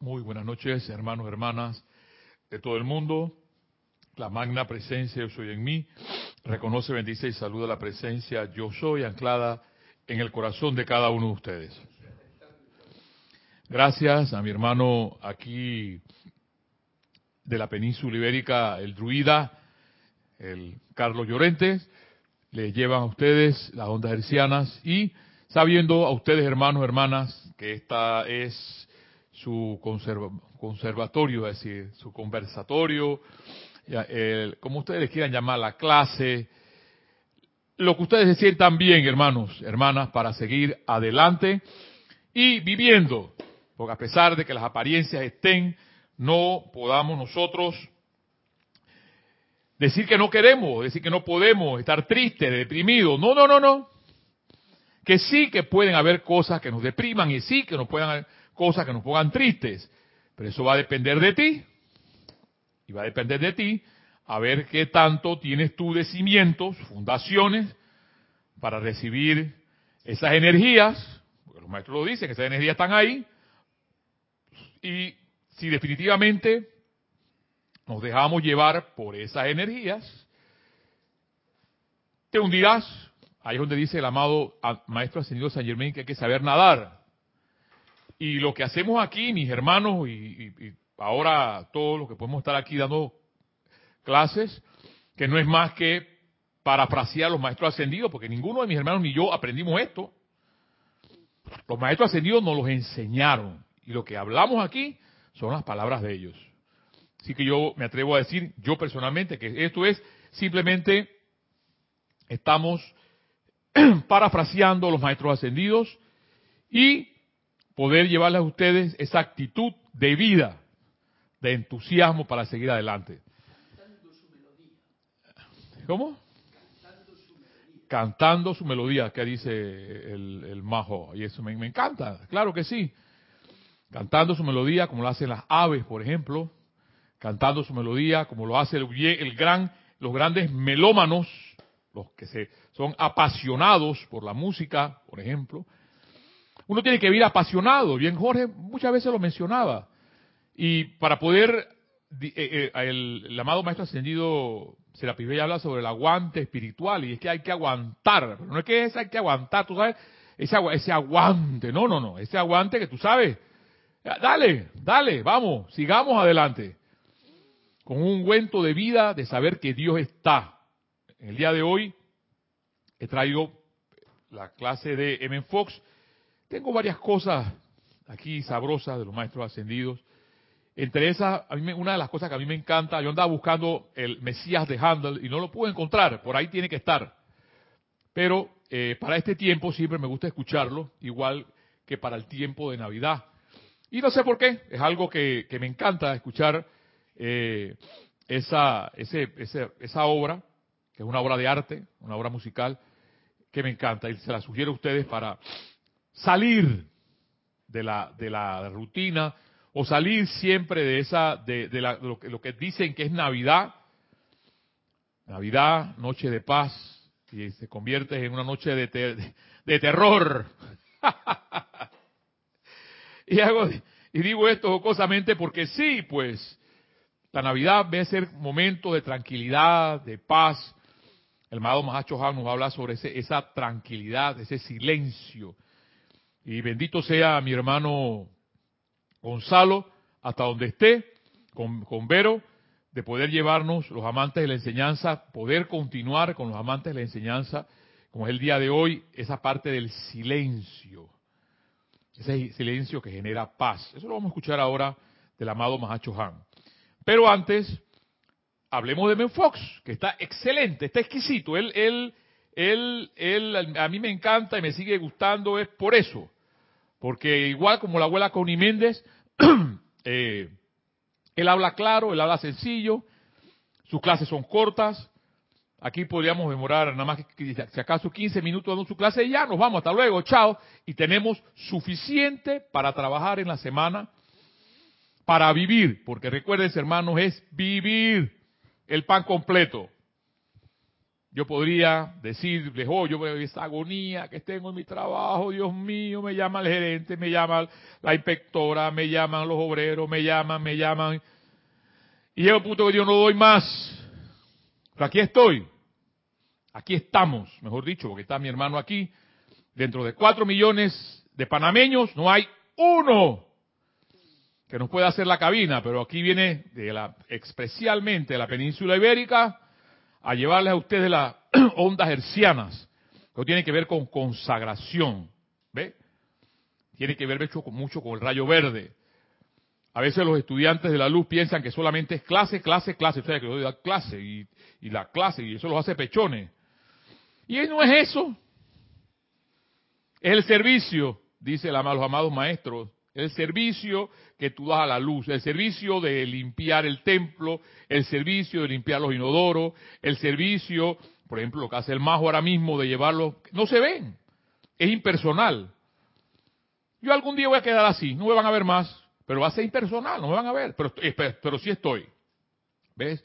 Muy buenas noches, hermanos, hermanas de todo el mundo. La magna presencia yo soy en mí. Reconoce, bendice y saluda la presencia yo soy anclada en el corazón de cada uno de ustedes. Gracias a mi hermano aquí de la península ibérica, el druida, el Carlos Llorente. Le llevan a ustedes las ondas hercianas y sabiendo a ustedes, hermanos, hermanas, que esta es su conservatorio, es decir, su conversatorio, como ustedes quieran llamar la clase, lo que ustedes se sientan bien, hermanos, hermanas, para seguir adelante y viviendo, porque a pesar de que las apariencias estén, no podamos nosotros decir que no queremos, decir que no podemos, estar tristes, deprimidos. No, no, no, no. Que sí que pueden haber cosas que nos depriman y sí que nos puedan cosas que nos pongan tristes. Pero eso va a depender de ti. Y va a depender de ti a ver qué tanto tienes tú de cimientos, fundaciones, para recibir esas energías. Porque los maestros lo dicen, que esas energías están ahí. Y si definitivamente nos dejamos llevar por esas energías, te hundirás. Ahí es donde dice el amado Maestro Ascendido San Germain que hay que saber nadar. Y lo que hacemos aquí, mis hermanos, y, ahora todos los que podemos estar aquí dando clases, que no es más que parafrasear a los maestros ascendidos, porque ninguno de mis hermanos ni yo aprendimos esto. Los maestros ascendidos nos los enseñaron. Y lo que hablamos aquí son las palabras de ellos. Así que yo me atrevo a decir, yo personalmente, que esto es simplemente, estamos parafraseando a los maestros ascendidos y poder llevarles a ustedes esa actitud de vida, de entusiasmo para seguir adelante. ¿Cómo? Cantando su melodía, que dice el, majo. Y eso me, encanta, claro que sí. Cantando su melodía, como lo hacen las aves, por ejemplo. Cantando su melodía, como lo hace el gran, los grandes melómanos, los que se, son apasionados por la música, por ejemplo uno tiene que vivir apasionado. Bien, Jorge muchas veces lo mencionaba. Y para poder, eh, eh, el, amado Maestro Ascendido Serapis Bey habla sobre el aguante espiritual. Y es que hay que aguantar. no es que es, hay que aguantar, tú sabes, ese, ese aguante. No, no, no. Ese aguante que tú sabes. Dale, dale, vamos, sigamos adelante. Con un ungüento de vida de saber que Dios está. En el día de hoy he traído la clase de M. Fox tengo varias cosas aquí sabrosas de los maestros ascendidos. Entre esas, una de las cosas que a mí me encanta, yo andaba buscando el Mesías de Handel y no lo pude encontrar, por ahí tiene que estar. Pero eh, para este tiempo siempre me gusta escucharlo, igual que para el tiempo de Navidad. Y no sé por qué, es algo que, me encanta escuchar eh, esa, esa obra, que es una obra de arte, una obra musical, que me encanta y se la sugiero a ustedes para salir de la, de la rutina o salir siempre de esa de, la, lo, que, lo, que, dicen que es Navidad, Navidad, noche de paz, y se convierte en una noche de, de, terror. y, hago, y digo esto jocosamente porque sí, pues, la Navidad debe ser momento de tranquilidad, de paz. El amado Mahacho Han nos habla sobre ese, esa tranquilidad, ese silencio, y bendito sea mi hermano Gonzalo, hasta donde esté, con, Vero, de poder llevarnos los amantes de la enseñanza, poder continuar con los amantes de la enseñanza, como es el día de hoy, esa parte del silencio. Ese silencio que genera paz. Eso lo vamos a escuchar ahora del amado Mahacho Han. Pero antes, hablemos de Ben Fox, que está excelente, está exquisito. Él, él, él, él, a mí me encanta y me sigue gustando, es por eso. Porque igual como la abuela Connie Méndez, eh, él habla claro, él habla sencillo, sus clases son cortas. Aquí podríamos demorar nada más que si acaso 15 minutos dando su clase y ya nos vamos, hasta luego, chao. Y tenemos suficiente para trabajar en la semana, para vivir, porque recuerden hermanos, es vivir el pan completo. Yo podría decirles, oh, yo esa agonía que tengo en mi trabajo, Dios mío, me llama el gerente, me llama la inspectora, me llaman los obreros, me llaman, me llaman. Y llega un punto que yo no doy más. Pero aquí estoy. Aquí estamos, mejor dicho, porque está mi hermano aquí. Dentro de cuatro millones de panameños no hay uno que nos pueda hacer la cabina, pero aquí viene de la, especialmente de la península ibérica a llevarles a ustedes las ondas hercianas, que tiene que ver con consagración, ¿ve? Tiene que ver mucho, con el rayo verde. A veces los estudiantes de la luz piensan que solamente es clase, clase, clase, o sea, que yo doy clase y, y la clase, y eso los hace pechones. Y no es eso. Es el servicio, dice los amados maestros, el servicio que tú das a la luz, el servicio de limpiar el templo, el servicio de limpiar los inodoros, el servicio, por ejemplo, lo que hace el majo ahora mismo de llevarlos, no se ven, es impersonal. Yo algún día voy a quedar así, no me van a ver más, pero va a ser impersonal, no me van a ver, pero, pero, sí estoy. ¿Ves?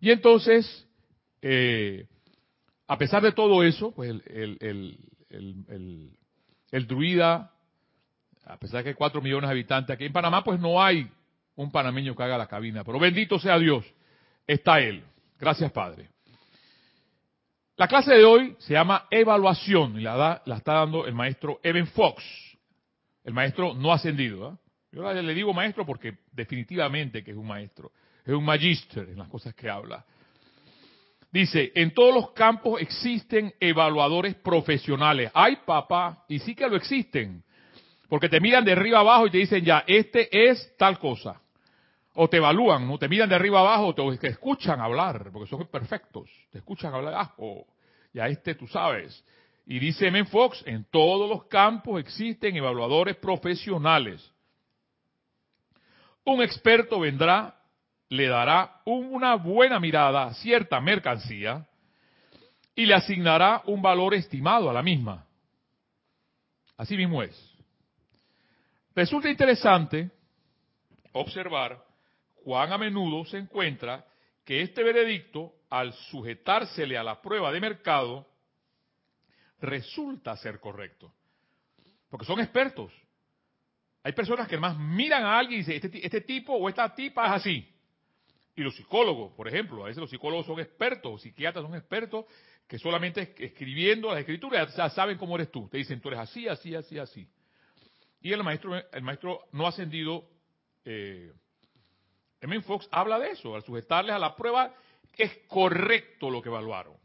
Y entonces, eh, a pesar de todo eso, pues el, el, el druida a pesar de que hay cuatro millones de habitantes aquí en Panamá, pues no hay un panameño que haga la cabina. Pero bendito sea Dios, está Él. Gracias, Padre. La clase de hoy se llama Evaluación y la, da, la está dando el maestro Evan Fox, el maestro no ascendido. ¿eh? Yo le digo maestro porque definitivamente que es un maestro, es un magíster en las cosas que habla. Dice, en todos los campos existen evaluadores profesionales. Ay, papá, y sí que lo existen. Porque te miran de arriba abajo y te dicen ya, este es tal cosa. O te evalúan, ¿no? Te miran de arriba abajo, o te, escuchan hablar, porque son perfectos. Te escuchan hablar, ah, oh, ya este tú sabes. Y dice M. Fox, en todos los campos existen evaluadores profesionales. Un experto vendrá, le dará una buena mirada a cierta mercancía y le asignará un valor estimado a la misma. Así mismo es. Resulta interesante observar cuán a menudo se encuentra que este veredicto, al sujetársele a la prueba de mercado, resulta ser correcto. Porque son expertos. Hay personas que más miran a alguien y dicen, este, este, tipo o esta tipa es así. Y los psicólogos, por ejemplo, a veces los psicólogos son expertos, psiquiatras son expertos que solamente escribiendo las escrituras ya saben cómo eres tú. Te dicen, tú eres así, así, así, así. Y el maestro, el maestro no ascendido, eh, M. Fox, habla de eso. Al sujetarles a la prueba, es correcto lo que evaluaron.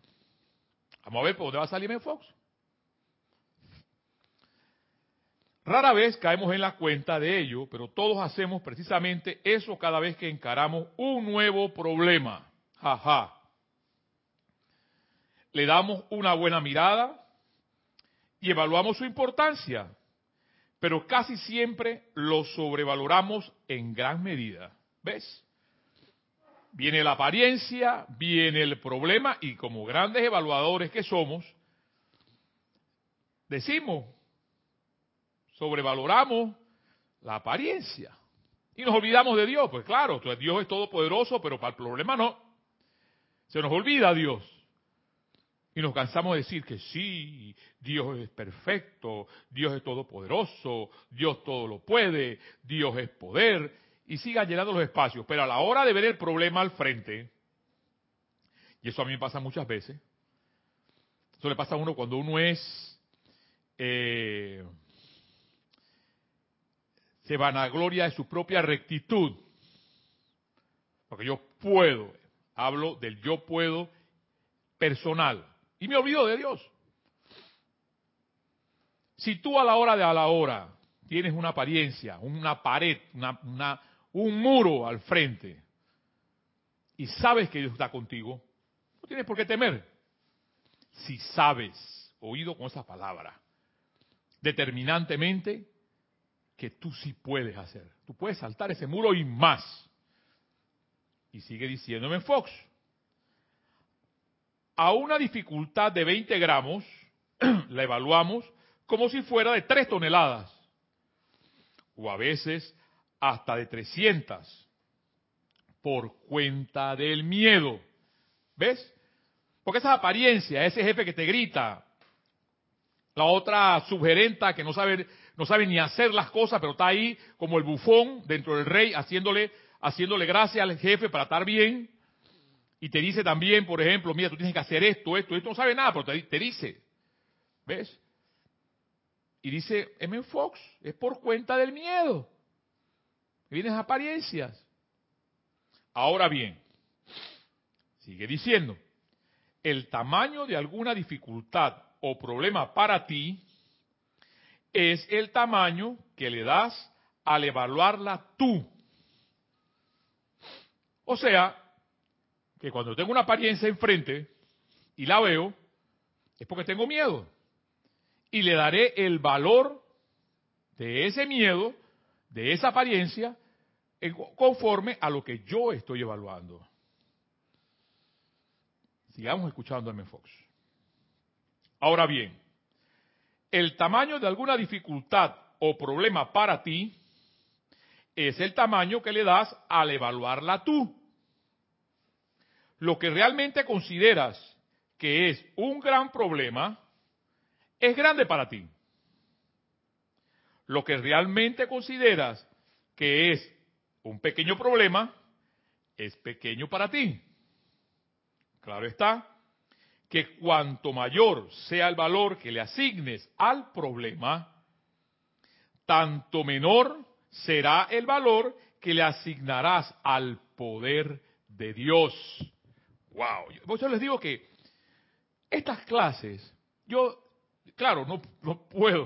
Vamos a ver por dónde va a salir M. Fox. Rara vez caemos en la cuenta de ello, pero todos hacemos precisamente eso cada vez que encaramos un nuevo problema. Jaja. Le damos una buena mirada y evaluamos su importancia pero casi siempre lo sobrevaloramos en gran medida. ¿Ves? Viene la apariencia, viene el problema y como grandes evaluadores que somos, decimos, sobrevaloramos la apariencia y nos olvidamos de Dios. Pues claro, Dios es todopoderoso, pero para el problema no. Se nos olvida Dios. Y nos cansamos de decir que sí, Dios es perfecto, Dios es todopoderoso, Dios todo lo puede, Dios es poder, y siga llenando los espacios. Pero a la hora de ver el problema al frente, y eso a mí me pasa muchas veces, eso le pasa a uno cuando uno es, eh, se vanagloria de su propia rectitud, porque yo puedo, hablo del yo puedo personal y me olvido de Dios. Si tú a la hora de a la hora tienes una apariencia, una pared, una, un muro al frente, y sabes que Dios está contigo, no tienes por qué temer. Si sabes, oído con esa palabra, determinantemente, que tú sí puedes hacer. Tú puedes saltar ese muro y más. Y sigue diciéndome Fox, a una dificultad de 20 gramos, la evaluamos como si fuera de 3 toneladas, o a veces hasta de 300, por cuenta del miedo. ¿Ves? Porque esa apariencia, ese jefe que te grita, la otra sugerenta que no sabe, no sabe ni hacer las cosas, pero está ahí como el bufón dentro del rey, haciéndole, haciéndole gracia al jefe para estar bien. Y te dice también, por ejemplo, mira, tú tienes que hacer esto, esto, esto no sabe nada, pero te, dice. ¿Ves? Y dice M. Fox, es por cuenta del miedo. Vienes apariencias. Ahora bien, sigue diciendo, el tamaño de alguna dificultad o problema para ti es el tamaño que le das al evaluarla tú. O sea, que cuando tengo una apariencia enfrente y la veo, es porque tengo miedo. Y le daré el valor de ese miedo, de esa apariencia, conforme a lo que yo estoy evaluando. Sigamos escuchando a M. Fox. Ahora bien, el tamaño de alguna dificultad o problema para ti es el tamaño que le das al evaluarla tú. Lo que realmente consideras que es un gran problema es grande para ti. Lo que realmente consideras que es un pequeño problema es pequeño para ti. Claro está que cuanto mayor sea el valor que le asignes al problema, tanto menor será el valor que le asignarás al poder de Dios. Wow, yo les digo que estas clases, yo, claro, no, no puedo,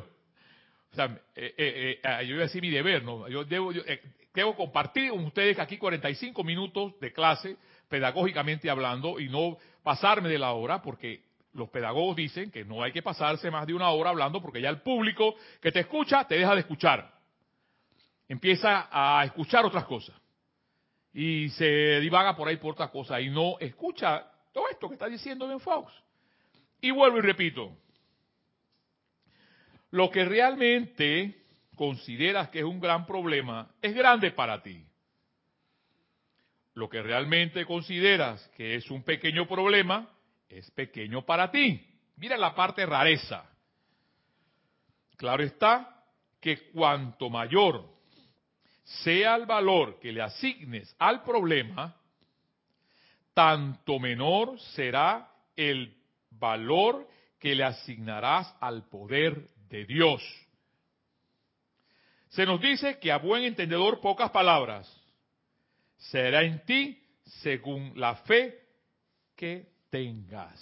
o sea, eh, eh, eh, yo voy a decir mi deber, ¿no? Yo debo, yo, debo compartir con ustedes aquí 45 minutos de clase, pedagógicamente hablando, y no pasarme de la hora, porque los pedagogos dicen que no hay que pasarse más de una hora hablando, porque ya el público que te escucha te deja de escuchar. Empieza a escuchar otras cosas. Y se divaga por ahí por otras cosas y no escucha todo esto que está diciendo Ben Fox. Y vuelvo y repito. Lo que realmente consideras que es un gran problema es grande para ti lo que realmente consideras que es un pequeño problema es pequeño para ti. Mira la parte rareza. Claro está que cuanto mayor sea el valor que le asignes al problema, tanto menor será el valor que le asignarás al poder de Dios. Se nos dice que a buen entendedor pocas palabras será en ti según la fe que tengas.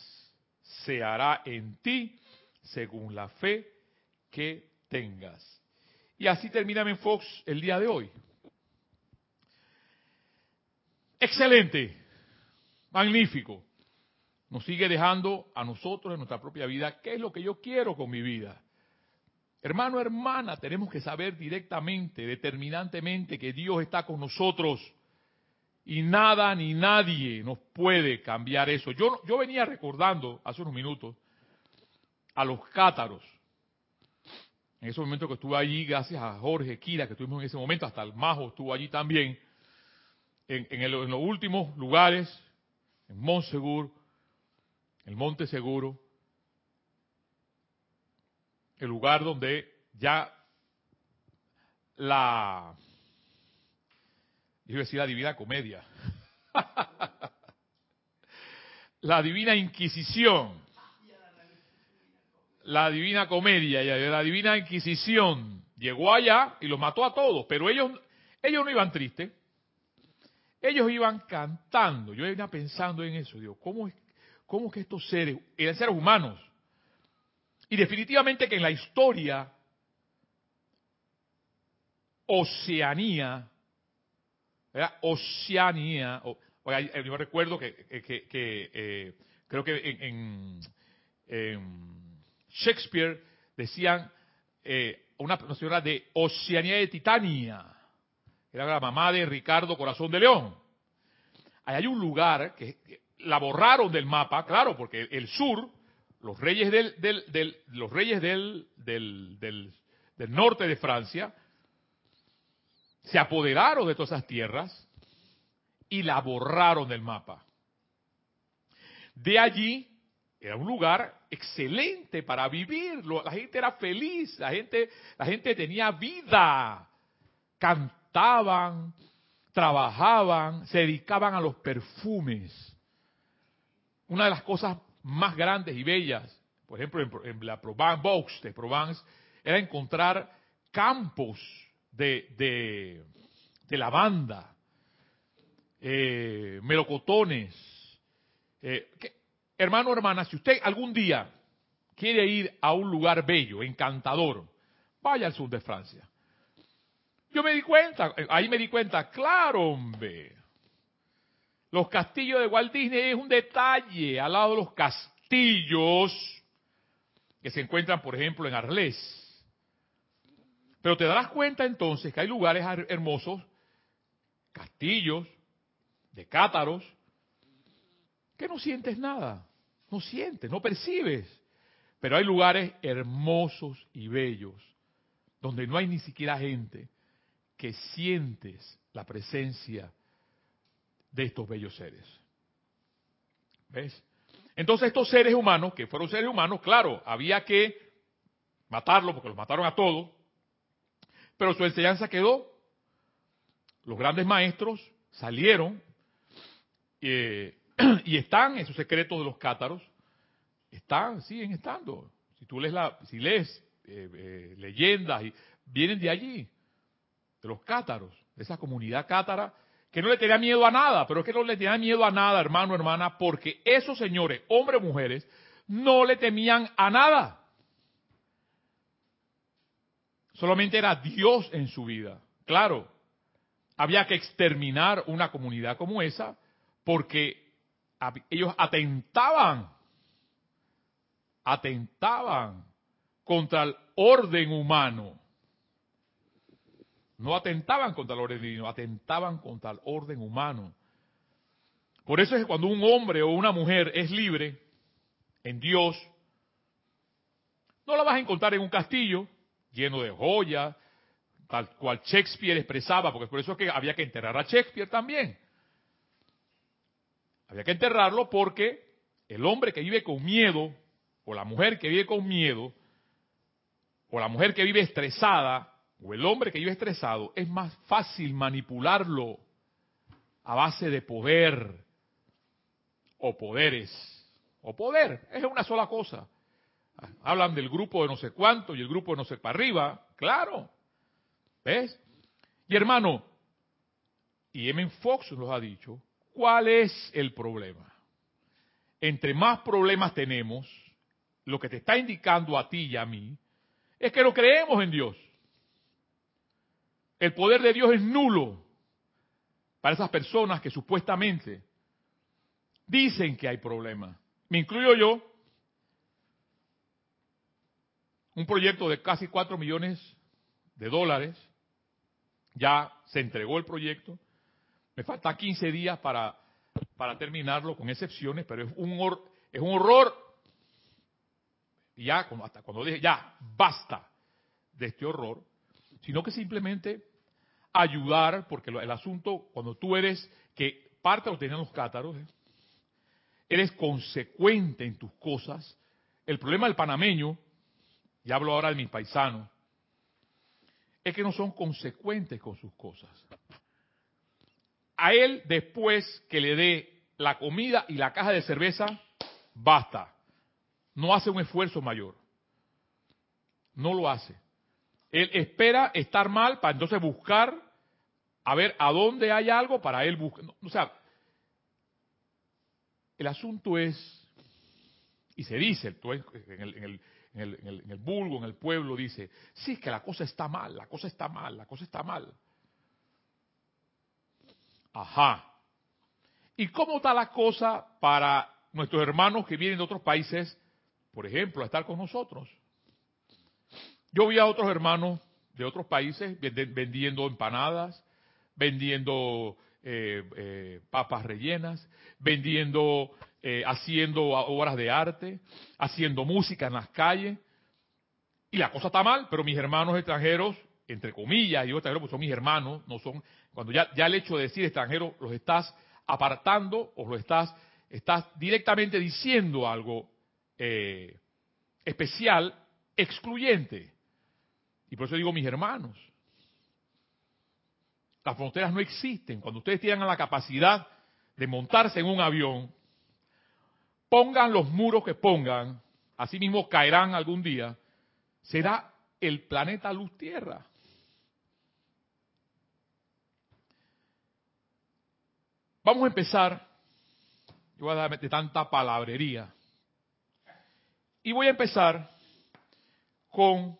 Se hará en ti según la fe que tengas. Y así termina Fox el día de hoy. Excelente, magnífico. Nos sigue dejando a nosotros en nuestra propia vida qué es lo que yo quiero con mi vida. Hermano, hermana, tenemos que saber directamente, determinantemente que Dios está con nosotros y nada ni nadie nos puede cambiar eso. Yo, yo venía recordando hace unos minutos a los cátaros. En ese momento que estuve allí, gracias a Jorge Kira, que estuvimos en ese momento, hasta el Majo estuvo allí también, en, en, los últimos lugares, en Montsegur, el Monte Seguro, el lugar donde ya la yo iba a decir la divina comedia. la divina inquisición. La divina comedia, la divina inquisición llegó allá y los mató a todos, pero ellos, ellos no iban tristes. Ellos iban cantando. Yo iba pensando en eso. Digo, ¿cómo es, cómo es que estos seres, eran seres humanos? Y definitivamente que en la historia, Oceanía Oceanía. yo recuerdo que, eh, creo que en, Shakespeare decían eh, una, señora de Oceanía de Titania. Era la mamá de Ricardo Corazón de León. Ahí hay un lugar que, la borraron del mapa, claro, porque el, sur, los reyes del, los reyes del, del norte de Francia, se apoderaron de todas esas tierras y la borraron del mapa. de allí era un lugar excelente para vivir. La gente era feliz, la gente, la gente tenía vida. Cantaban, trabajaban, se dedicaban a los perfumes. Una de las cosas más grandes y bellas, por ejemplo, en, la Provence, de Provence, era encontrar campos de, de, de lavanda, eh, melocotones. Eh, hermano, hermana, si usted algún día quiere ir a un lugar bello, encantador, vaya al sur de Francia. Yo me di cuenta, ahí me di cuenta, claro, hombre. Los castillos de Walt Disney es un detalle al lado de los castillos que se encuentran, por ejemplo, en Arles. Pero te darás cuenta entonces que hay lugares hermosos, castillos, de cátaros, que no sientes nada, no sientes, no percibes. Pero hay lugares hermosos y bellos, donde no hay ni siquiera gente, que sientes la presencia de estos bellos seres. ¿Ves? Entonces estos seres humanos, que fueron seres humanos, claro, había que matarlos porque los mataron a todos, pero su enseñanza quedó. Los grandes maestros salieron eh, y están esos secretos de los cátaros, están, siguen estando. Si tú lees, la, si lees eh, eh, leyendas, y, vienen de allí, de los cátaros, de esa comunidad cátara, que no le tenía miedo a nada, pero es que no le tenía miedo a nada, hermano, hermana, porque esos señores, hombres, mujeres, no le temían a nada. Solamente era Dios en su vida. Claro, había que exterminar una comunidad como esa porque ellos atentaban, atentaban contra el orden humano. No atentaban contra el orden divino, atentaban contra el orden humano. Por eso es que cuando un hombre o una mujer es libre en Dios, no la vas a encontrar en un castillo lleno de joyas, tal cual Shakespeare expresaba, porque por eso es que había que enterrar a Shakespeare también. Había que enterrarlo porque el hombre que vive con miedo, o la mujer que vive con miedo, o la mujer que vive estresada, o el hombre que vive estresado, es más fácil manipularlo a base de poder o poderes. O poder, es una sola cosa. Hablan del grupo de no sé cuánto y el grupo de no sé para arriba, claro. ¿Ves? Y hermano, y M. Fox nos ha dicho, ¿cuál es el problema? Entre más problemas tenemos, lo que te está indicando a ti y a mí, es que no creemos en Dios. El poder de Dios es nulo para esas personas que supuestamente dicen que hay problemas. Me incluyo yo. Un proyecto de casi 4 millones de dólares. Ya se entregó el proyecto. Me faltan 15 días para, para terminarlo, con excepciones, pero es un, es un horror. Y ya, hasta cuando dije, ya, basta de este horror, sino que simplemente ayudar, porque el asunto, cuando tú eres, que parte lo tenían los cátaros, ¿eh? eres consecuente en tus cosas. El problema del panameño, y hablo ahora de mis paisanos, es que no son consecuentes con sus cosas. A él, después que le dé la comida y la caja de cerveza, basta. No hace un esfuerzo mayor. No lo hace. Él espera estar mal para entonces buscar a ver a dónde hay algo para él buscar. O sea, el asunto es, y se dice en el, en, el, en, el, en el vulgo, en el pueblo, dice, sí, es que la cosa está mal, la cosa está mal, la cosa está mal. Ajá. ¿Y cómo está la cosa para nuestros hermanos que vienen de otros países, por ejemplo, a estar con nosotros? Yo vi a otros hermanos de otros países vendiendo empanadas, vendiendo eh, eh, papas rellenas, vendiendo, eh, haciendo obras de arte, haciendo música en las calles. Y la cosa está mal, pero mis hermanos extranjeros, entre comillas, y extranjeros, pues son mis hermanos, no son, cuando ya, ya el hecho de decir extranjero los estás apartando o los estás estás directamente diciendo algo eh, especial, excluyente. Y por eso digo mis hermanos. Las fronteras no existen. Cuando ustedes tengan la capacidad de montarse en un avión, pongan los muros que pongan, así mismo caerán algún día, será el planeta luz tierra. Vamos a empezar, yo voy a dar de tanta palabrería, y voy a empezar con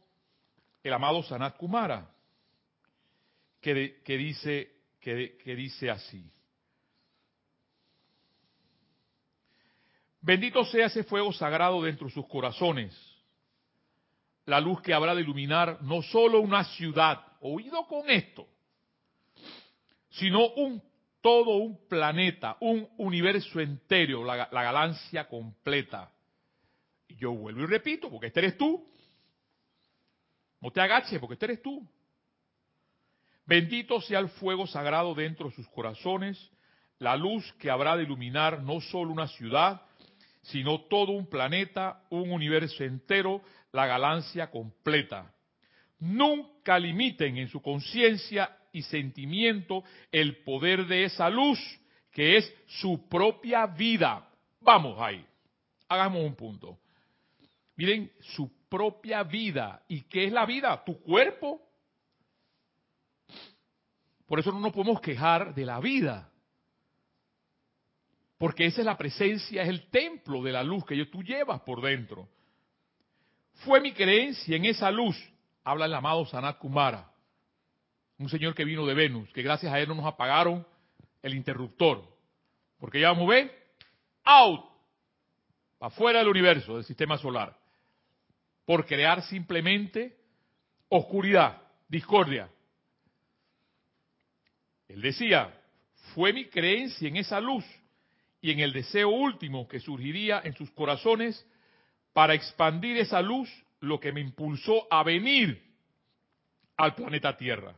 el amado Sanat Kumara, que, dice, que dice así. Bendito sea ese fuego sagrado dentro de sus corazones, la luz que habrá de iluminar no solo una ciudad, oído con esto, sino un todo un planeta, un universo entero, la, la galaxia completa. Y yo vuelvo y repito, porque este eres tú. No te agaches, porque este eres tú. Bendito sea el fuego sagrado dentro de sus corazones, la luz que habrá de iluminar no solo una ciudad, sino todo un planeta, un universo entero, la galaxia completa. Nunca limiten en su conciencia y sentimiento el poder de esa luz que es su propia vida. Vamos ahí, hagamos un punto. Miren, su propia vida. ¿Y qué es la vida? Tu cuerpo. Por eso no nos podemos quejar de la vida. Porque esa es la presencia, es el templo de la luz que tú llevas por dentro. Fue mi creencia en esa luz, habla el amado Sanat Kumara, un señor que vino de Venus, que gracias a él no nos apagaron el interruptor. Porque ya vamos a ver, out, afuera del universo, del sistema solar, por crear simplemente oscuridad, discordia. Él decía, fue mi creencia en esa luz y en el deseo último que surgiría en sus corazones para expandir esa luz, lo que me impulsó a venir al planeta Tierra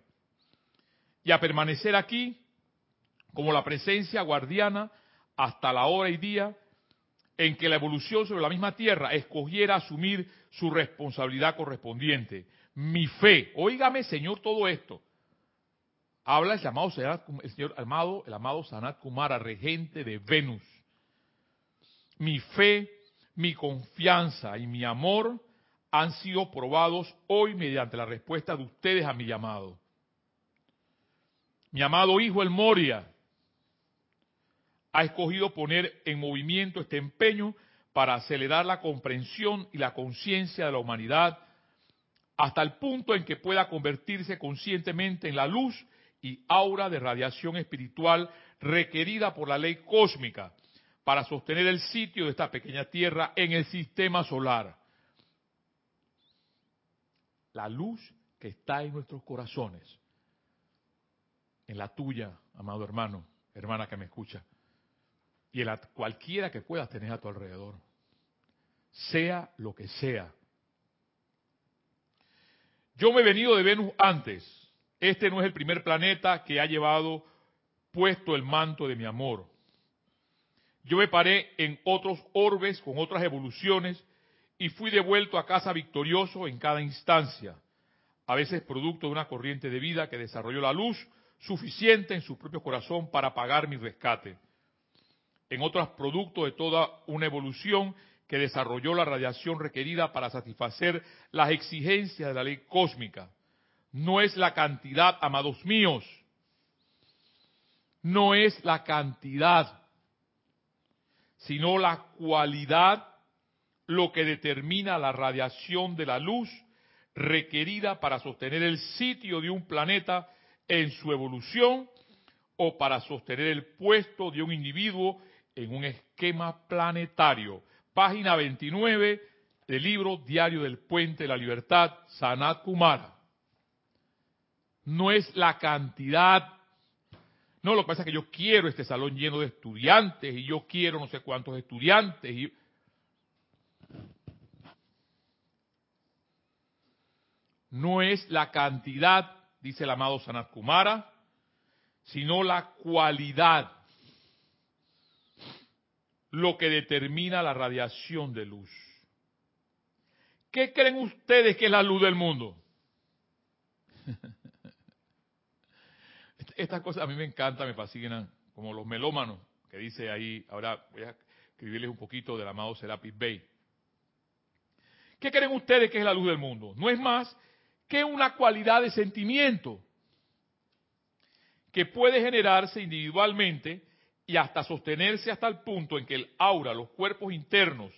y a permanecer aquí como la presencia guardiana hasta la hora y día en que la evolución sobre la misma Tierra escogiera asumir su responsabilidad correspondiente. Mi fe, óigame Señor todo esto, Habla el llamado el señor amado, el amado Sanat Kumara, regente de Venus. Mi fe, mi confianza y mi amor han sido probados hoy mediante la respuesta de ustedes a mi llamado. Mi amado hijo el Moria ha escogido poner en movimiento este empeño para acelerar la comprensión y la conciencia de la humanidad hasta el punto en que pueda convertirse conscientemente en la luz y aura de radiación espiritual requerida por la ley cósmica para sostener el sitio de esta pequeña Tierra en el sistema solar. La luz que está en nuestros corazones, en la tuya, amado hermano, hermana que me escucha, y en la, cualquiera que puedas tener a tu alrededor, sea lo que sea. Yo me he venido de Venus antes, este no es el primer planeta que ha llevado puesto el manto de mi amor. Yo me paré en otros orbes con otras evoluciones y fui devuelto a casa victorioso en cada instancia, a veces producto de una corriente de vida que desarrolló la luz suficiente en su propio corazón para pagar mi rescate. En otras producto de toda una evolución que desarrolló la radiación requerida para satisfacer las exigencias de la ley cósmica no es la cantidad, amados míos. No es la cantidad, sino la cualidad lo que determina la radiación de la luz requerida para sostener el sitio de un planeta en su evolución o para sostener el puesto de un individuo en un esquema planetario. Página 29 del libro Diario del Puente de la Libertad, Sanat Kumara no es la cantidad. No, lo que pasa es que yo quiero este salón lleno de estudiantes y yo quiero no sé cuántos estudiantes. Y... No es la cantidad, dice el amado Sanat Kumara, sino la cualidad. lo que determina la radiación de luz. ¿Qué creen ustedes que es la luz del mundo? Estas cosas a mí me encantan, me fascinan, como los melómanos, que dice ahí, ahora voy a escribirles un poquito del amado Serapis Bey. ¿Qué creen ustedes que es la luz del mundo? No es más que una cualidad de sentimiento que puede generarse individualmente y hasta sostenerse hasta el punto en que el aura, los cuerpos internos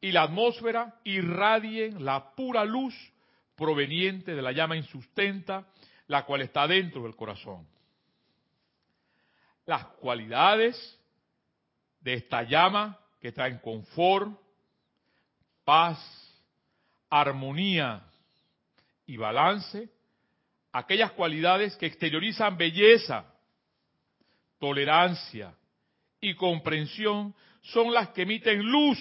y la atmósfera irradien la pura luz proveniente de la llama insustenta, la cual está dentro del corazón. Las cualidades de esta llama que traen confort, paz, armonía y balance, aquellas cualidades que exteriorizan belleza, tolerancia y comprensión son las que emiten luz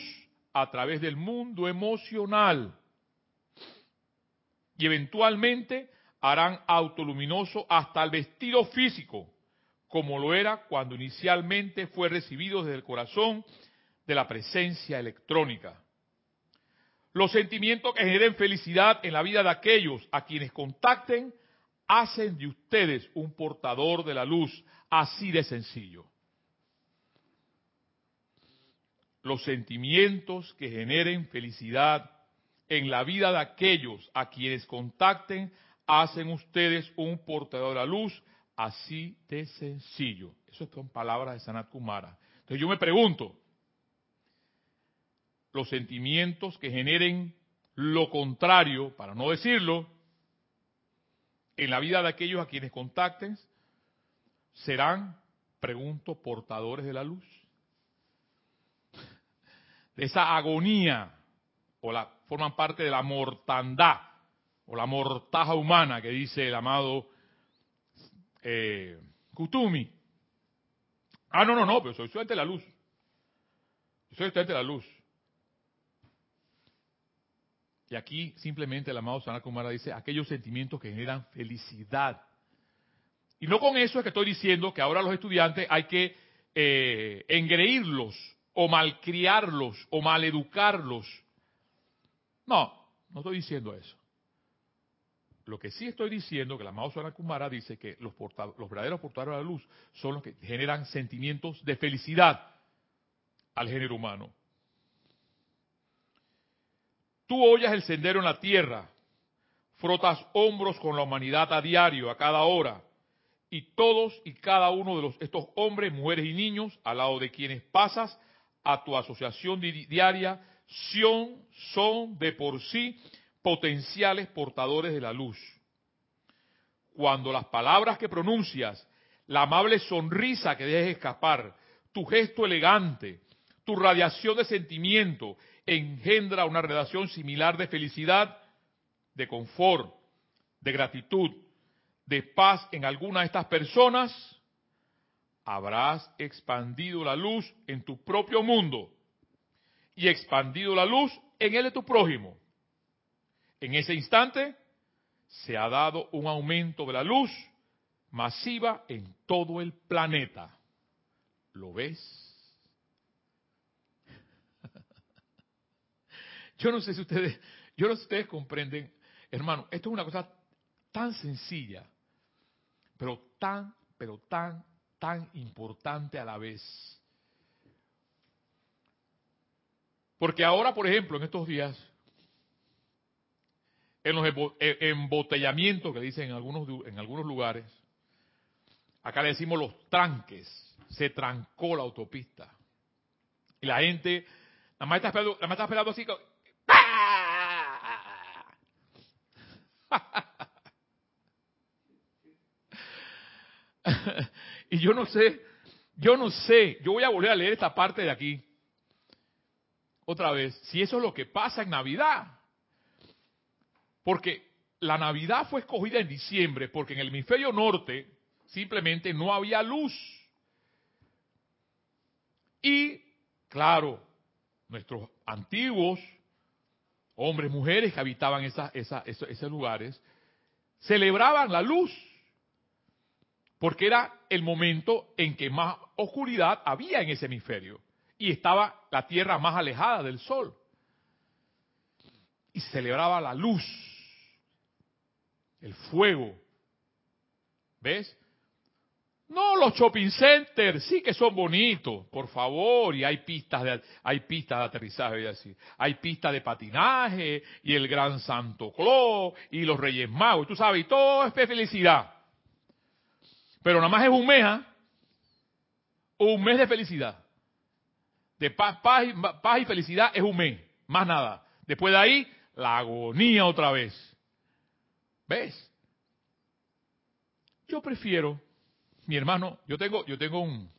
a través del mundo emocional y eventualmente harán autoluminoso hasta el vestido físico, como lo era cuando inicialmente fue recibido desde el corazón de la presencia electrónica. Los sentimientos que generen felicidad en la vida de aquellos a quienes contacten hacen de ustedes un portador de la luz, así de sencillo. Los sentimientos que generen felicidad en la vida de aquellos a quienes contacten hacen ustedes un portador de la luz, así de sencillo. Eso son palabras de Sanat Kumara. Entonces yo me pregunto, los sentimientos que generen lo contrario, para no decirlo, en la vida de aquellos a quienes contacten, serán, pregunto, portadores de la luz. De esa agonía, o la forman parte de la mortandad, o la mortaja humana que dice el amado eh, Kutumi. Ah, no, no, no, pero soy estudiante de la luz. soy estudiante de la luz. Y aquí simplemente el amado Sana Kumara dice aquellos sentimientos que generan felicidad. Y no con eso es que estoy diciendo que ahora los estudiantes hay que eh, engreírlos o malcriarlos o maleducarlos. No, no estoy diciendo eso. Lo que sí estoy diciendo, que el amado Sana Kumara dice que los, los verdaderos portadores de la luz son los que generan sentimientos de felicidad al género humano. Tú hollas el sendero en la tierra, frotas hombros con la humanidad a diario, a cada hora, y todos y cada uno de los, estos hombres, mujeres y niños, al lado de quienes pasas a tu asociación diaria, son, son de por sí potenciales portadores de la luz. Cuando las palabras que pronuncias, la amable sonrisa que dejes escapar, tu gesto elegante, tu radiación de sentimiento, engendra una relación similar de felicidad, de confort, de gratitud, de paz en alguna de estas personas, habrás expandido la luz en tu propio mundo y expandido la luz en el de tu prójimo. En ese instante se ha dado un aumento de la luz masiva en todo el planeta. ¿Lo ves? Yo no sé si ustedes, yo no sé si ustedes comprenden, hermano, esto es una cosa tan sencilla, pero tan, pero tan, tan importante a la vez. Porque ahora, por ejemplo, en estos días, en los e, embotellamientos que dicen en algunos, en algunos lugares, acá le decimos los tranques, se trancó la autopista. Y la gente, la más está la más está esperando así, y yo no sé, yo no sé, yo voy a volver a leer esta parte de aquí, otra vez, si eso es lo que pasa en Navidad. Porque la Navidad fue escogida en diciembre, porque en el hemisferio norte simplemente no había luz. Y, claro, nuestros antiguos hombres, mujeres que habitaban esos lugares, celebraban la luz, porque era el momento en que más oscuridad había en ese hemisferio. y estaba la tierra más alejada del sol. Y celebraba la luz, el fuego. ¿Ves? No, los shopping centers sí que son bonitos, por favor, y hay pistas de hay pistas de aterrizaje, hay pistas de patinaje y el Gran Santo Claus y los Reyes Magos, tú sabes, y todo es felicidad. Pero nada más es un mes, ¿ah? un mes de felicidad. De paz y felicidad es un mes, más nada. Después de ahí, la agonía otra vez. ¿Ves? Yo prefiero mi hermano, yo tengo, yo tengo un...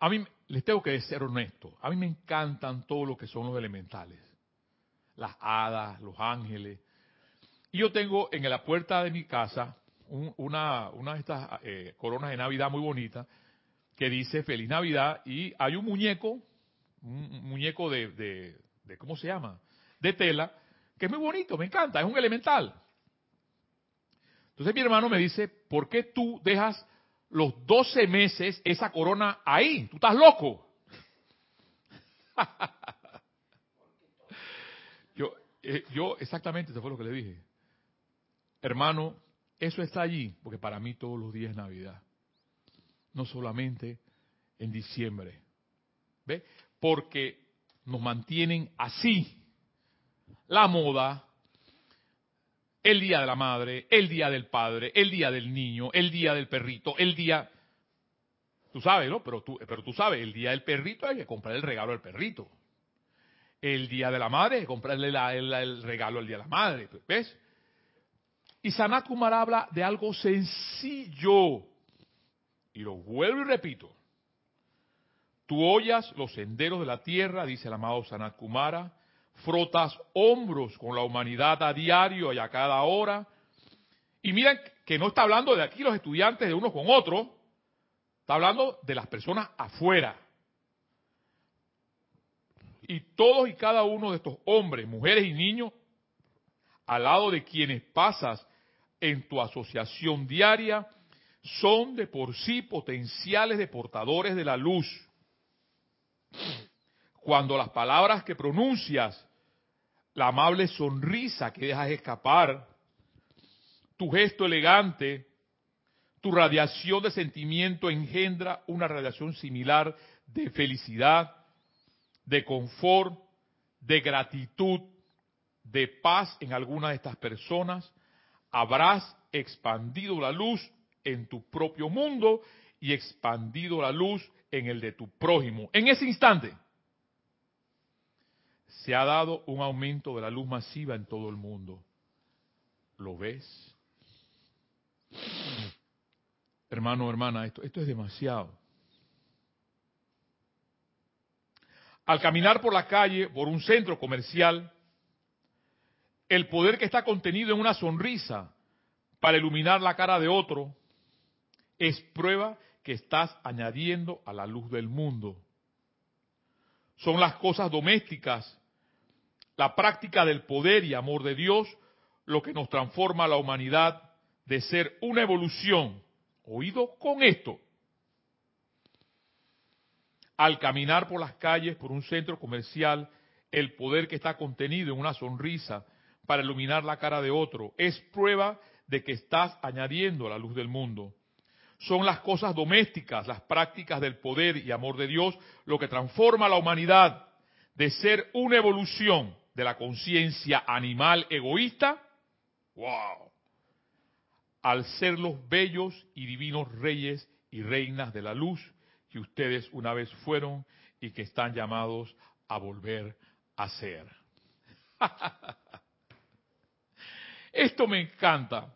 A mí, les tengo que ser honesto, a mí me encantan todo lo que son los elementales. Las hadas, los ángeles. Y yo tengo en la puerta de mi casa una, una de estas eh, coronas de Navidad muy bonita que dice Feliz Navidad y hay un muñeco, un muñeco de, de, de, ¿cómo se llama? De tela, que es muy bonito, me encanta, es un elemental. Entonces mi hermano me dice, ¿por qué tú dejas los 12 meses esa corona ahí? ¿Tú estás loco? yo, eh, yo, exactamente, eso fue lo que le dije. Hermano, eso está allí, porque para mí todos los días es Navidad. No solamente en diciembre. ¿Ve? Porque nos mantienen así. La moda, el día de la madre, el día del padre, el día del niño, el día del perrito, el día... Tú sabes, ¿no? Pero tú, pero tú sabes, el día del perrito hay que comprar el regalo al perrito. El día de la madre hay que comprarle el, regalo al día de la madre. ¿Ves? Y Sanat Kumara habla de algo sencillo. Y lo vuelvo y repito. Tú oyas los senderos de la tierra, dice el amado Sanat Kumara, frotas hombros con la humanidad a diario y a cada hora. Y miren que no está hablando de aquí los estudiantes de unos con otros, está hablando de las personas afuera. Y todos y cada uno de estos hombres, mujeres y niños, al lado de quienes pasas en tu asociación diaria, son de por sí potenciales deportadores de la luz. Cuando las palabras que pronuncias la amable sonrisa que dejas escapar, tu gesto elegante, tu radiación de sentimiento engendra una radiación similar de felicidad, de confort, de gratitud, de paz en alguna de estas personas, habrás expandido la luz en tu propio mundo y expandido la luz en el de tu prójimo. En ese instante se ha dado un aumento de la luz masiva en todo el mundo. ¿Lo ves? Hermano, hermana, esto, esto es demasiado. Al caminar por la calle, por un centro comercial, el poder que está contenido en una sonrisa para iluminar la cara de otro es prueba que estás añadiendo a la luz del mundo. Son las cosas domésticas la práctica del poder y amor de Dios, lo que nos transforma a la humanidad de ser una evolución. Oído con esto. Al caminar por las calles, por un centro comercial, el poder que está contenido en una sonrisa para iluminar la cara de otro es prueba de que estás añadiendo la luz del mundo. Son las cosas domésticas, las prácticas del poder y amor de Dios, lo que transforma a la humanidad de ser una evolución de la conciencia animal egoísta, wow, al ser los bellos y divinos reyes y reinas de la luz que ustedes una vez fueron y que están llamados a volver a ser. Esto me encanta,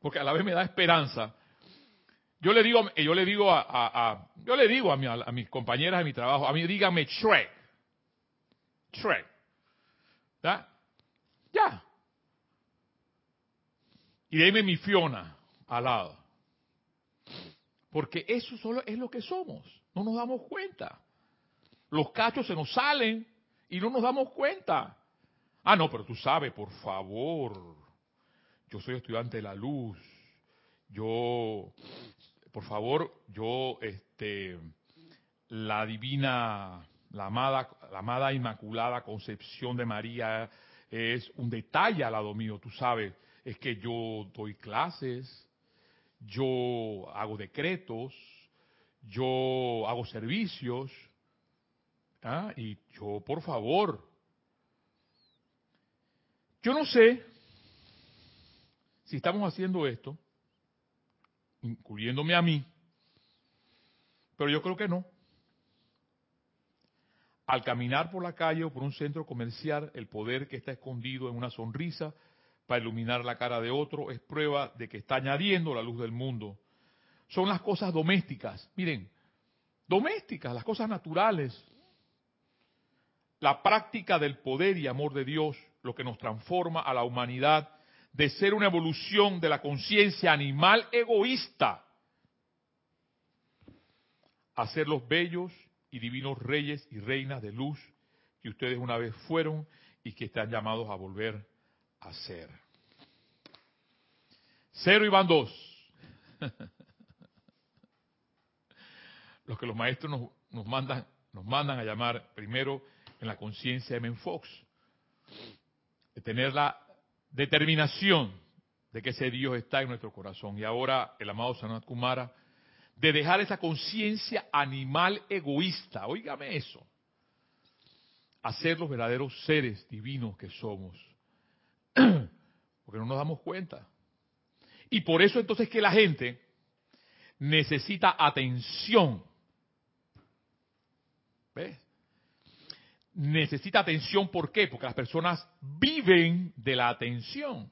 porque a la vez me da esperanza. Yo le digo, yo le digo a, yo le digo a, mis compañeras de mi trabajo, a mí dígame Shrek. Shrek. ¿Ya? Ya. Y déme mi Fiona al lado. Porque eso solo es lo que somos. No nos damos cuenta. Los cachos se nos salen y no nos damos cuenta. Ah, no, pero tú sabes, por favor. Yo soy estudiante de la luz. Yo, por favor, yo, este, la divina, la amada, la amada Inmaculada Concepción de María es un detalle al lado mío, tú sabes, es que yo doy clases, yo hago decretos, yo hago servicios, ¿ah? y yo, por favor, yo no sé si estamos haciendo esto, incluyéndome a mí, pero yo creo que no. Al caminar por la calle o por un centro comercial, el poder que está escondido en una sonrisa para iluminar la cara de otro es prueba de que está añadiendo la luz del mundo. Son las cosas domésticas, miren, domésticas, las cosas naturales. La práctica del poder y amor de Dios, lo que nos transforma a la humanidad de ser una evolución de la conciencia animal egoísta a ser los bellos y divinos reyes y reinas de luz que ustedes una vez fueron y que están llamados a volver a ser. Cero y van dos. los que los maestros nos, nos, mandan, nos mandan a llamar primero en la conciencia de Menfox. De tener la determinación de que ese Dios está en nuestro corazón. Y ahora el amado Sanat Kumara, de dejar esa conciencia animal egoísta, óigame eso, a ser los verdaderos seres divinos que somos. Porque no nos damos cuenta. Y por eso entonces que la gente necesita atención. ¿Ves? necesita atención. ¿Por qué? Porque las personas viven de la atención.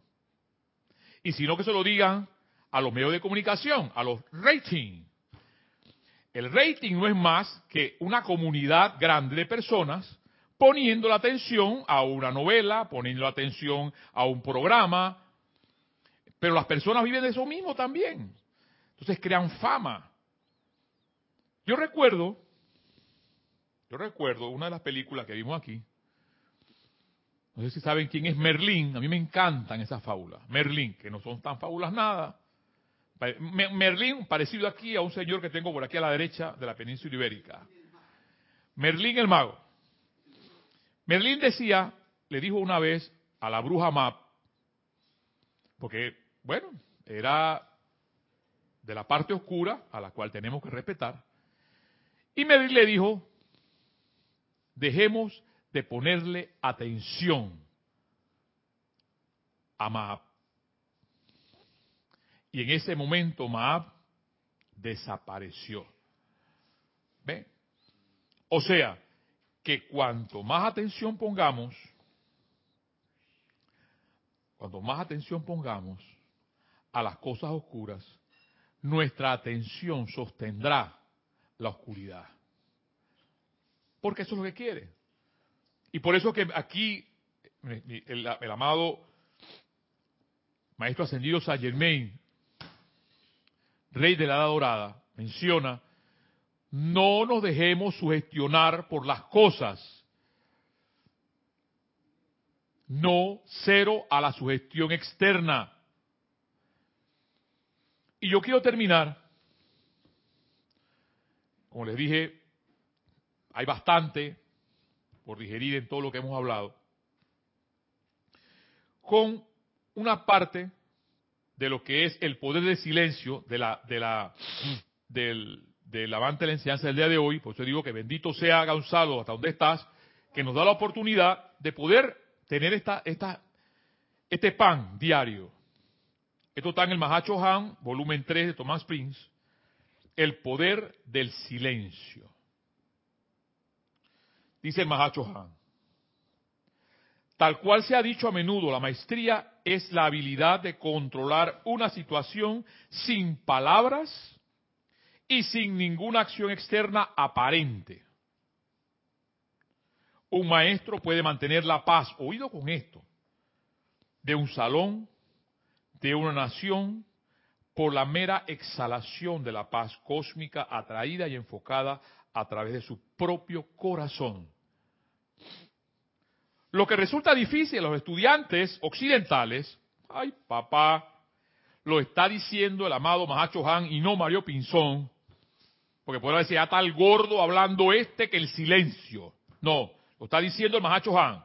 Y si no que se lo digan a los medios de comunicación, a los rating. El rating no es más que una comunidad grande de personas poniendo la atención a una novela, poniendo la atención a un programa, pero las personas viven de eso mismo también. Entonces crean fama. Yo recuerdo yo recuerdo una de las películas que vimos aquí. No sé si saben quién es Merlín. A mí me encantan esas fábulas. Merlín, que no son tan fábulas nada. Merlín, parecido aquí a un señor que tengo por aquí a la derecha de la península ibérica. Merlín el mago. Merlín decía, le dijo una vez a la bruja Map, porque, bueno, era de la parte oscura a la cual tenemos que respetar. Y Merlín le dijo, dejemos de ponerle atención a Maab. Y en ese momento Maab desapareció. ¿Ve? O sea, que cuanto más atención pongamos, cuanto más atención pongamos a las cosas oscuras, nuestra atención sostendrá la oscuridad. Porque eso es lo que quiere. Y por eso que aquí el, amado Maestro Ascendido Saint Germain, Rey de la Edad Dorada, menciona, no nos dejemos sugestionar por las cosas. No cero a la sugestión externa. Y yo quiero terminar, como les dije, hay bastante por digerir en todo lo que hemos hablado, con una parte de lo que es el poder de silencio de la, de la, del, del avante de la enseñanza del día de hoy, por eso digo que bendito sea Gonzalo hasta donde estás, que nos da la oportunidad de poder tener esta, esta, este pan diario. Esto está en el Mahacho Han, volumen 3 de Thomas Prince, el poder del silencio. Dice el Mahacho Han. Tal cual se ha dicho a menudo, la maestría es la habilidad de controlar una situación sin palabras y sin ninguna acción externa aparente. Un maestro puede mantener la paz, oído con esto, de un salón, de una nación, por la mera exhalación de la paz cósmica atraída y enfocada a través de su propio corazón. Lo que resulta difícil a los estudiantes occidentales, ay papá, lo está diciendo el amado Mahacho Han y no Mario Pinzón, Porque puede decir, ya está el gordo hablando este que el silencio. No, lo está diciendo el Mahacho Han.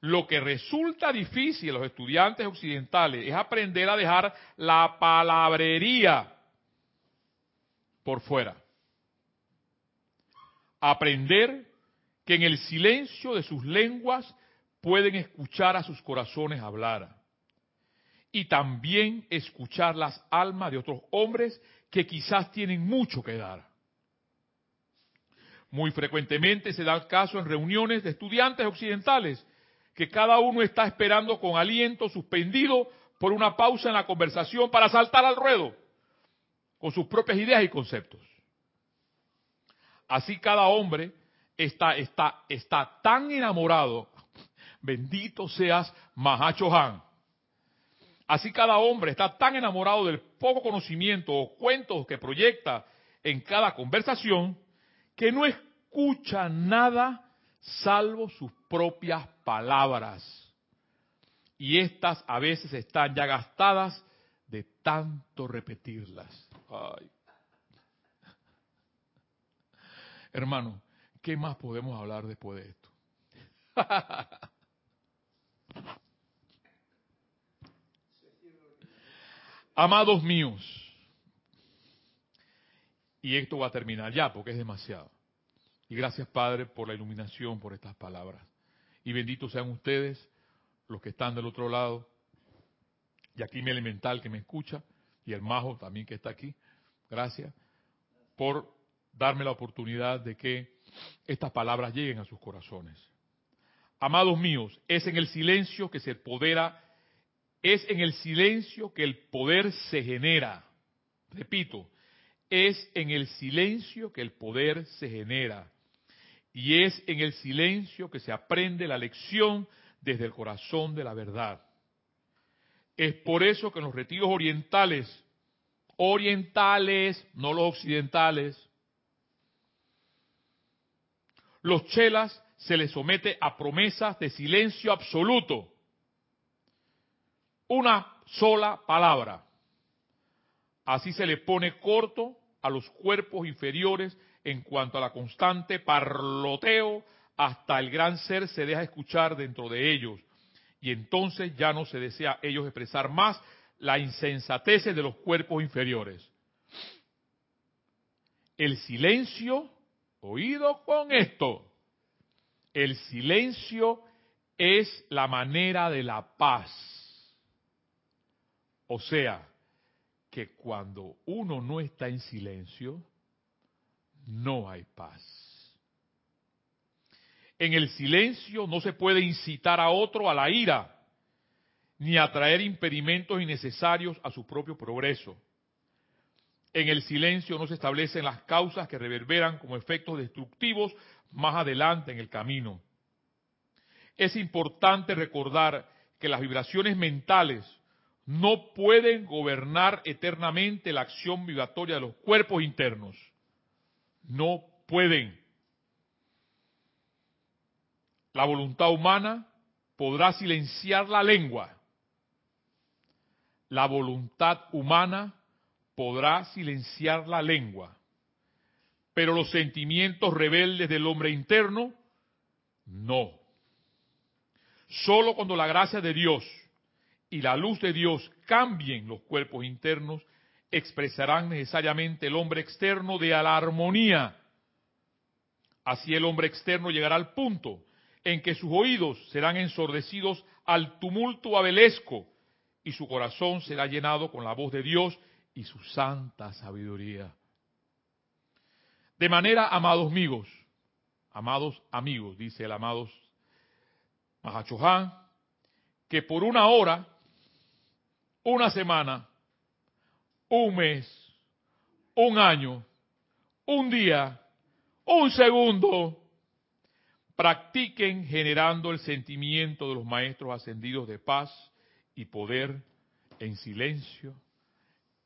Lo que resulta difícil a los estudiantes occidentales es aprender a dejar la palabrería por fuera. Aprender que en el silencio de sus lenguas pueden escuchar a sus corazones hablar. Y también escuchar las almas de otros hombres que quizás tienen mucho que dar. Muy frecuentemente se da el caso en reuniones de estudiantes occidentales que cada uno está esperando con aliento suspendido por una pausa en la conversación para saltar al ruedo con sus propias ideas y conceptos. Así cada hombre está, está, está tan enamorado, bendito seas Mahacho Han. Así cada hombre está tan enamorado del poco conocimiento o cuentos que proyecta en cada conversación que no escucha nada salvo sus propias palabras. Y estas a veces están ya gastadas de tanto repetirlas. Hermano, ¿qué más podemos hablar después de esto? Amados míos, y esto va a terminar ya porque es demasiado. Y gracias Padre por la iluminación, por estas palabras. Y benditos sean ustedes, los que están del otro lado, y aquí mi elemental que me escucha, y el majo también que está aquí. Gracias por darme la oportunidad de que estas palabras lleguen a sus corazones. Amados míos, es en el silencio que se podera, es en el silencio que el poder se genera. Repito, es en el silencio que el poder se genera. Y es en el silencio que se aprende la lección desde el corazón de la verdad. Es por eso que en los retiros orientales, orientales, no los occidentales, los chelas se les somete a promesas de silencio absoluto. Una sola palabra. Así se le pone corto a los cuerpos inferiores en cuanto a la constante parloteo hasta el gran ser se deja escuchar dentro de ellos. Y entonces ya no se desea ellos expresar más la insensatez de los cuerpos inferiores. El silencio, oído con esto, el silencio es la manera de la paz. O sea, que cuando uno no está en silencio, no hay paz. En el silencio no se puede incitar a otro a la ira, ni atraer impedimentos innecesarios a su propio progreso. En el silencio no se establecen las causas que reverberan como efectos destructivos más adelante en el camino. Es importante recordar que las vibraciones mentales no pueden gobernar eternamente la acción vibratoria de los cuerpos internos. No pueden. La voluntad humana podrá silenciar la lengua. La voluntad humana podrá silenciar la lengua. Pero los sentimientos rebeldes del hombre interno, no. Solo cuando la gracia de Dios y la luz de Dios cambien los cuerpos internos, expresarán necesariamente el hombre externo de la armonía. Así el hombre externo llegará al punto en que sus oídos serán ensordecidos al tumulto abelesco y su corazón será llenado con la voz de Dios y su santa sabiduría. De manera, amados amigos, amados amigos, dice el amados Mahachohan, que por una hora, una semana, un mes, un año, un día, un segundo, practiquen generando el sentimiento de los maestros ascendidos de paz y poder en silencio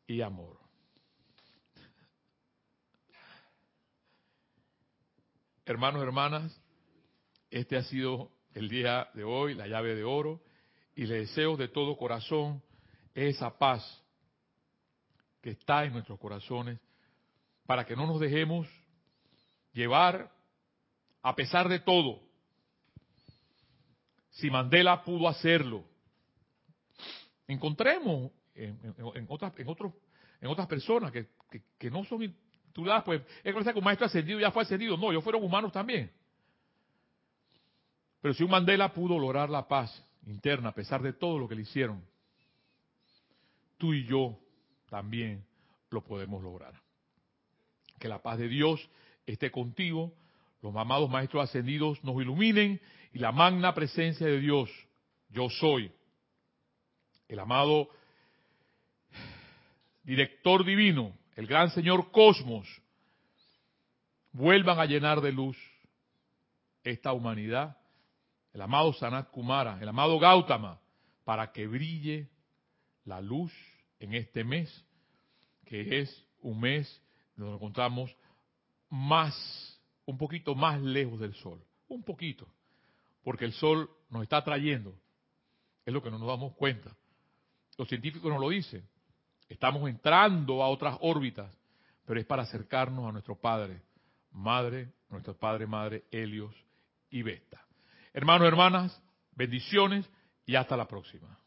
y amor. Hermanos, hermanas, este ha sido el día de hoy, la llave de oro, y le deseo de todo corazón esa paz que está en nuestros corazones para que no nos dejemos llevar a pesar de todo. Si Mandela pudo hacerlo, encontremos en, otras, en, otros, en otras personas que, que, no son tituladas, pues es que un maestro ascendido ya fue ascendido. No, ellos fueron humanos también. Pero si un Mandela pudo lograr la paz interna a pesar de todo lo que le hicieron, tú y yo también lo podemos lograr. Que la paz de Dios esté contigo, los amados maestros ascendidos nos iluminen y la magna presencia de Dios, yo soy, el amado director divino, el gran Señor Cosmos, vuelvan a llenar de luz esta humanidad, el amado Sanat Kumara, el amado Gautama, para que brille la luz en este mes, que es un mes donde nos encontramos más, un poquito más lejos del sol, un poquito, porque el sol nos está trayendo, es lo que no nos damos cuenta. Los científicos nos lo dicen, estamos entrando a otras órbitas, pero es para acercarnos a nuestro Padre, Madre, nuestro Padre, Madre, Helios y Vesta. Hermanos, hermanas, bendiciones y hasta la próxima.